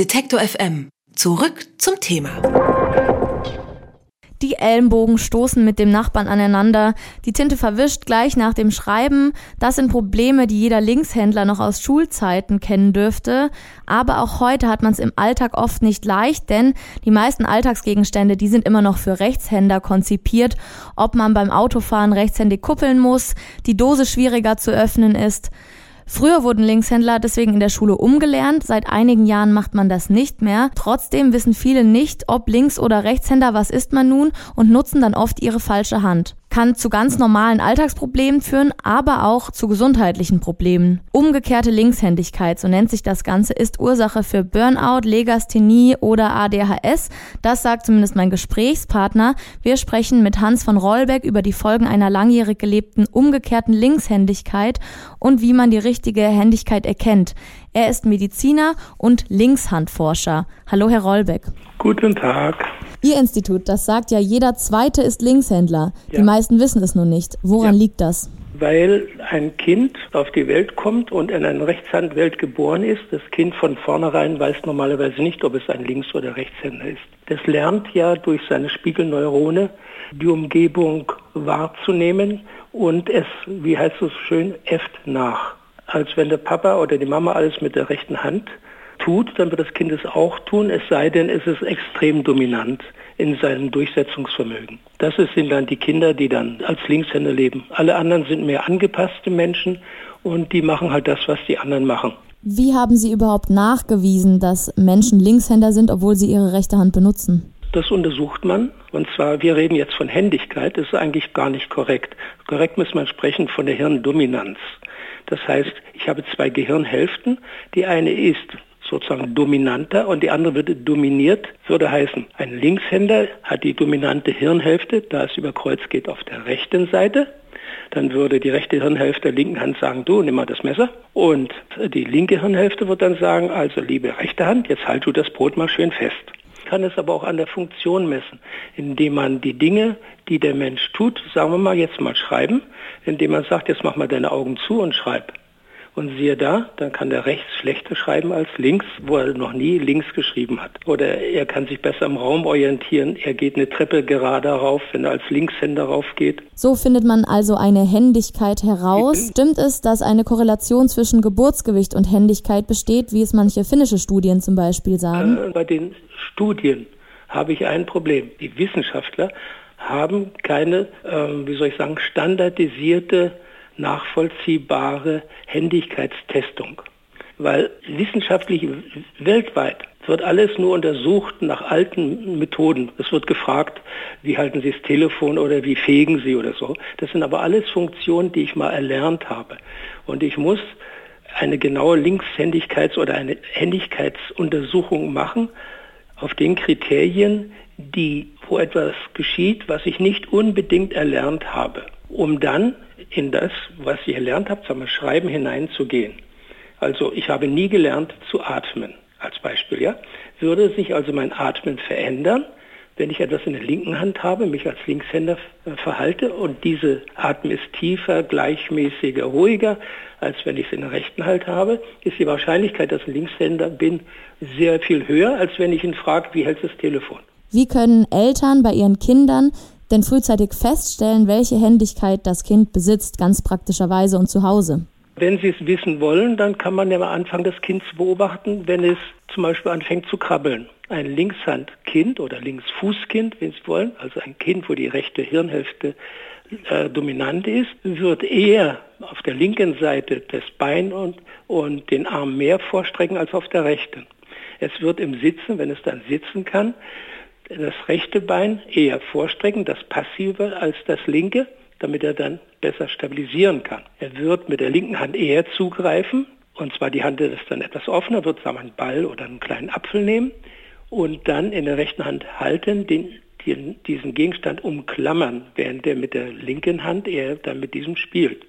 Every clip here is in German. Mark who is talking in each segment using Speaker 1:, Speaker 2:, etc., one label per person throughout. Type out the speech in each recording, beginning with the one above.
Speaker 1: Detektor FM. Zurück zum Thema.
Speaker 2: Die Ellenbogen stoßen mit dem Nachbarn aneinander, die Tinte verwischt gleich nach dem Schreiben. Das sind Probleme, die jeder Linkshändler noch aus Schulzeiten kennen dürfte. Aber auch heute hat man es im Alltag oft nicht leicht, denn die meisten Alltagsgegenstände, die sind immer noch für Rechtshänder konzipiert. Ob man beim Autofahren rechtshändig kuppeln muss, die Dose schwieriger zu öffnen ist. Früher wurden Linkshändler deswegen in der Schule umgelernt. Seit einigen Jahren macht man das nicht mehr. Trotzdem wissen viele nicht, ob Links- oder Rechtshänder, was ist man nun und nutzen dann oft ihre falsche Hand kann zu ganz normalen Alltagsproblemen führen, aber auch zu gesundheitlichen Problemen. Umgekehrte Linkshändigkeit, so nennt sich das Ganze, ist Ursache für Burnout, Legasthenie oder ADHS. Das sagt zumindest mein Gesprächspartner. Wir sprechen mit Hans von Rollbeck über die Folgen einer langjährig gelebten umgekehrten Linkshändigkeit und wie man die richtige Händigkeit erkennt. Er ist Mediziner und Linkshandforscher. Hallo, Herr Rollbeck.
Speaker 3: Guten Tag.
Speaker 2: Ihr Institut, das sagt ja, jeder Zweite ist Linkshändler. Ja. Die meisten wissen es nur nicht. Woran ja. liegt das?
Speaker 3: Weil ein Kind auf die Welt kommt und in einer Rechtshandwelt geboren ist. Das Kind von vornherein weiß normalerweise nicht, ob es ein Links- oder Rechtshänder ist. Das lernt ja durch seine Spiegelneurone die Umgebung wahrzunehmen und es, wie heißt es schön, äfft nach. Als wenn der Papa oder die Mama alles mit der rechten Hand tut, dann wird das Kind es auch tun, es sei denn, es ist extrem dominant in seinem Durchsetzungsvermögen. Das sind dann die Kinder, die dann als Linkshänder leben. Alle anderen sind mehr angepasste Menschen und die machen halt das, was die anderen machen.
Speaker 2: Wie haben Sie überhaupt nachgewiesen, dass Menschen Linkshänder sind, obwohl sie ihre rechte Hand benutzen?
Speaker 3: Das untersucht man. Und zwar, wir reden jetzt von Händigkeit. Das ist eigentlich gar nicht korrekt. Korrekt muss man sprechen von der Hirndominanz. Das heißt, ich habe zwei Gehirnhälften. Die eine ist sozusagen dominanter und die andere wird dominiert, würde heißen, ein Linkshänder hat die dominante Hirnhälfte, da es über Kreuz geht, auf der rechten Seite. Dann würde die rechte Hirnhälfte der linken Hand sagen, du, nimm mal das Messer. Und die linke Hirnhälfte wird dann sagen, also liebe rechte Hand, jetzt halt du das Brot mal schön fest. Kann es aber auch an der Funktion messen, indem man die Dinge, die der Mensch tut, sagen wir mal jetzt mal schreiben, indem man sagt, jetzt mach mal deine Augen zu und schreib. Und siehe da, dann kann der rechts schlechter schreiben als links, wo er noch nie links geschrieben hat. Oder er kann sich besser im Raum orientieren. Er geht eine Treppe gerade rauf, wenn er als Linkshänder raufgeht.
Speaker 2: So findet man also eine Händigkeit heraus. Stimmt es, dass eine Korrelation zwischen Geburtsgewicht und Händigkeit besteht, wie es manche finnische Studien zum Beispiel sagen?
Speaker 3: Äh, bei den Studien habe ich ein Problem. Die Wissenschaftler haben keine, äh, wie soll ich sagen, standardisierte nachvollziehbare Händigkeitstestung. Weil wissenschaftlich weltweit wird alles nur untersucht nach alten Methoden. Es wird gefragt, wie halten Sie das Telefon oder wie fegen Sie oder so. Das sind aber alles Funktionen, die ich mal erlernt habe. Und ich muss eine genaue Linkshändigkeits- oder eine Händigkeitsuntersuchung machen auf den Kriterien, die, wo etwas geschieht, was ich nicht unbedingt erlernt habe, um dann in das, was ich gelernt habe, zum Schreiben hineinzugehen. Also ich habe nie gelernt zu atmen, als Beispiel. Ja? Würde sich also mein Atmen verändern, wenn ich etwas in der linken Hand habe, mich als Linkshänder verhalte und diese Atmen ist tiefer, gleichmäßiger, ruhiger, als wenn ich es in der rechten Hand habe, ist die Wahrscheinlichkeit, dass ich Linkshänder bin, sehr viel höher, als wenn ich ihn frage, wie hält das Telefon.
Speaker 2: Wie können Eltern bei ihren Kindern denn frühzeitig feststellen, welche Händigkeit das Kind besitzt, ganz praktischerweise und zu Hause.
Speaker 3: Wenn Sie es wissen wollen, dann kann man ja mal anfangen, das Kind zu beobachten, wenn es zum Beispiel anfängt zu krabbeln. Ein Linkshandkind oder Linksfußkind, wenn Sie wollen, also ein Kind, wo die rechte Hirnhälfte äh, dominant ist, wird eher auf der linken Seite das Bein und, und den Arm mehr vorstrecken als auf der rechten. Es wird im Sitzen, wenn es dann sitzen kann, das rechte Bein eher vorstrecken, das passive als das linke, damit er dann besser stabilisieren kann. Er wird mit der linken Hand eher zugreifen, und zwar die Hand ist dann etwas offener, wird sagen einen Ball oder einen kleinen Apfel nehmen und dann in der rechten Hand halten, den, den, diesen Gegenstand umklammern, während er mit der linken Hand eher dann mit diesem spielt.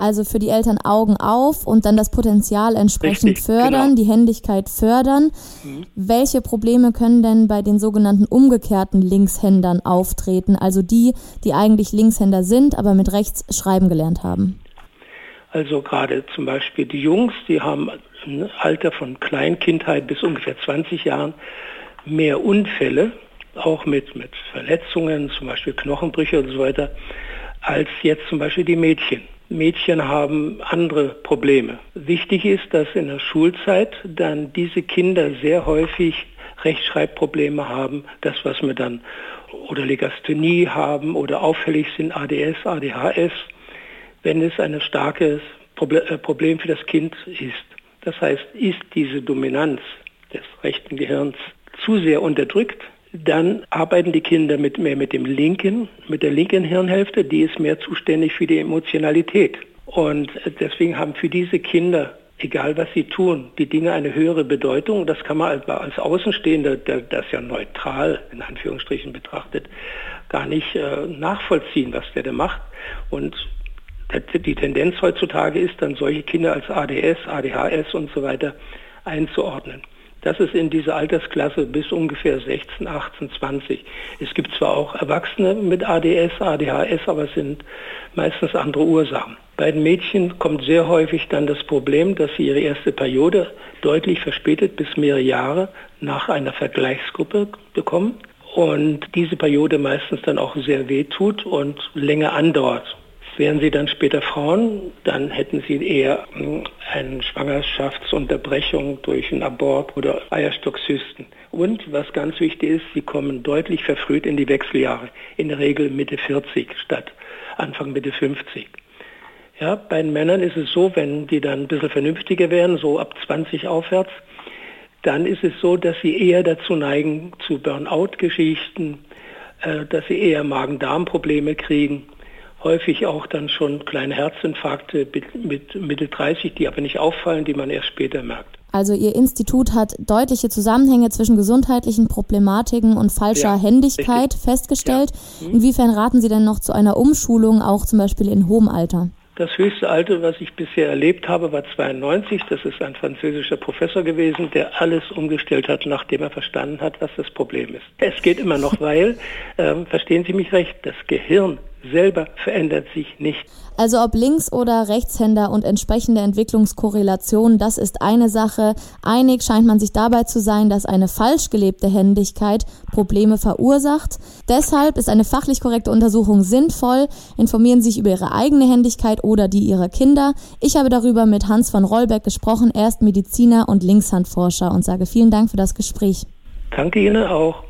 Speaker 2: Also für die Eltern Augen auf und dann das Potenzial entsprechend Richtig, fördern, genau. die Händigkeit fördern. Mhm. Welche Probleme können denn bei den sogenannten umgekehrten Linkshändern auftreten? Also die, die eigentlich Linkshänder sind, aber mit rechts schreiben gelernt haben.
Speaker 3: Also gerade zum Beispiel die Jungs, die haben im Alter von Kleinkindheit bis ungefähr 20 Jahren mehr Unfälle, auch mit, mit Verletzungen, zum Beispiel Knochenbrüche und so weiter, als jetzt zum Beispiel die Mädchen. Mädchen haben andere Probleme. Wichtig ist, dass in der Schulzeit dann diese Kinder sehr häufig Rechtschreibprobleme haben, das was wir dann oder Legasthenie haben oder auffällig sind ADS, ADHS, wenn es ein starkes äh, Problem für das Kind ist. Das heißt, ist diese Dominanz des rechten Gehirns zu sehr unterdrückt, dann arbeiten die Kinder mit, mehr mit dem linken, mit der linken Hirnhälfte, die ist mehr zuständig für die Emotionalität. Und deswegen haben für diese Kinder, egal was sie tun, die Dinge eine höhere Bedeutung. Das kann man als, Außenstehender, der das ja neutral in Anführungsstrichen betrachtet, gar nicht äh, nachvollziehen, was der da macht. Und die Tendenz heutzutage ist dann solche Kinder als ADS, ADHS und so weiter einzuordnen. Das ist in dieser Altersklasse bis ungefähr 16, 18, 20. Es gibt zwar auch Erwachsene mit ADS, ADHS, aber es sind meistens andere Ursachen. Bei den Mädchen kommt sehr häufig dann das Problem, dass sie ihre erste Periode deutlich verspätet bis mehrere Jahre nach einer Vergleichsgruppe bekommen und diese Periode meistens dann auch sehr weh tut und länger andauert. Wären sie dann später Frauen, dann hätten sie eher hm, eine Schwangerschaftsunterbrechung durch einen Abort oder Eierstockzysten. Und was ganz wichtig ist, sie kommen deutlich verfrüht in die Wechseljahre, in der Regel Mitte 40 statt Anfang Mitte 50. Ja, bei den Männern ist es so, wenn die dann ein bisschen vernünftiger werden, so ab 20 aufwärts, dann ist es so, dass sie eher dazu neigen zu Burnout-Geschichten, äh, dass sie eher Magen-Darm-Probleme kriegen häufig auch dann schon kleine Herzinfarkte mit Mitte 30, die aber nicht auffallen, die man erst später merkt.
Speaker 2: Also Ihr Institut hat deutliche Zusammenhänge zwischen gesundheitlichen Problematiken und falscher ja, Händigkeit richtig. festgestellt. Ja. Mhm. Inwiefern raten Sie denn noch zu einer Umschulung, auch zum Beispiel in hohem Alter?
Speaker 3: Das höchste Alter, was ich bisher erlebt habe, war 92. Das ist ein französischer Professor gewesen, der alles umgestellt hat, nachdem er verstanden hat, was das Problem ist. Es geht immer noch, weil, äh, verstehen Sie mich recht, das Gehirn selber verändert sich nicht.
Speaker 2: Also ob Links- oder Rechtshänder und entsprechende Entwicklungskorrelation, das ist eine Sache. Einig scheint man sich dabei zu sein, dass eine falsch gelebte Händigkeit Probleme verursacht. Deshalb ist eine fachlich korrekte Untersuchung sinnvoll. Informieren Sie sich über Ihre eigene Händigkeit oder die Ihrer Kinder. Ich habe darüber mit Hans von Rollbeck gesprochen. Er ist Mediziner und Linkshandforscher und sage vielen Dank für das Gespräch.
Speaker 3: Danke Ihnen auch.